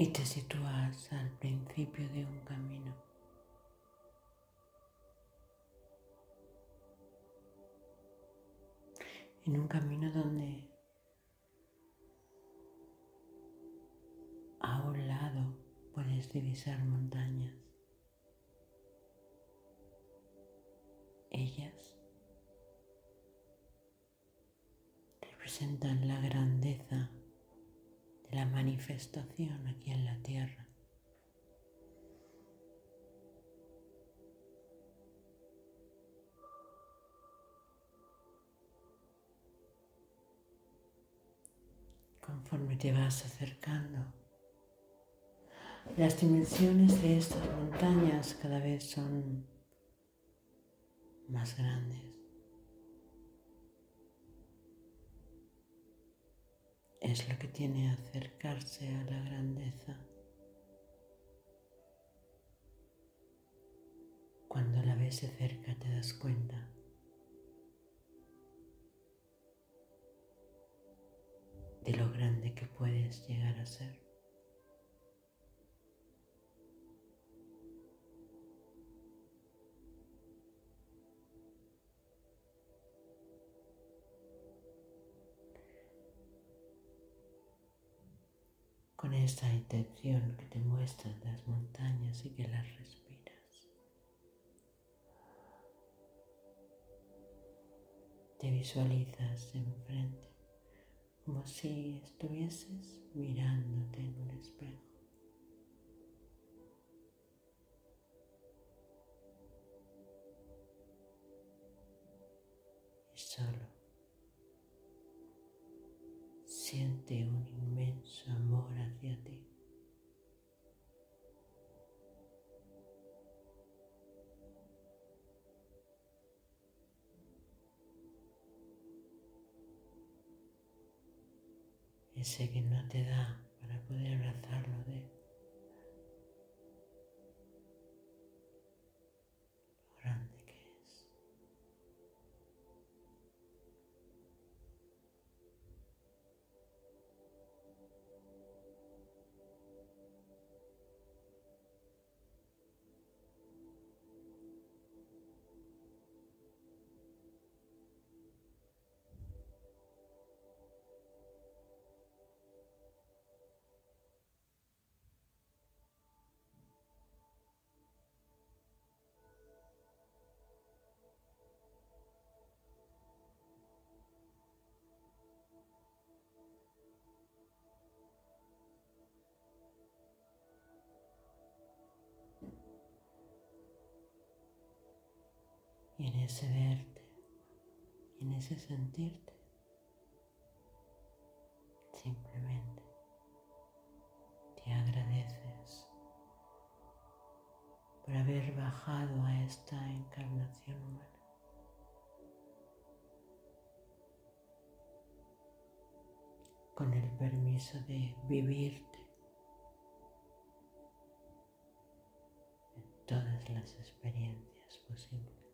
y te sitúas al principio de un camino. En un camino donde a un lado puedes divisar montañas. Ellas representan la grandeza la manifestación aquí en la tierra. Conforme te vas acercando, las dimensiones de estas montañas cada vez son más grandes. Es lo que tiene acercarse a la grandeza. Cuando la ves de cerca te das cuenta de lo grande que puedes llegar a ser. Con esta intención que te muestran las montañas y que las respiras. Te visualizas enfrente como si estuvieses mirándote en un espejo. Y solo siente un Ese que no te da para poder abrazarlo de y en ese verte en ese sentirte, simplemente te agradeces por haber bajado a esta encarnación humana. con el permiso de vivirte en todas las experiencias posibles.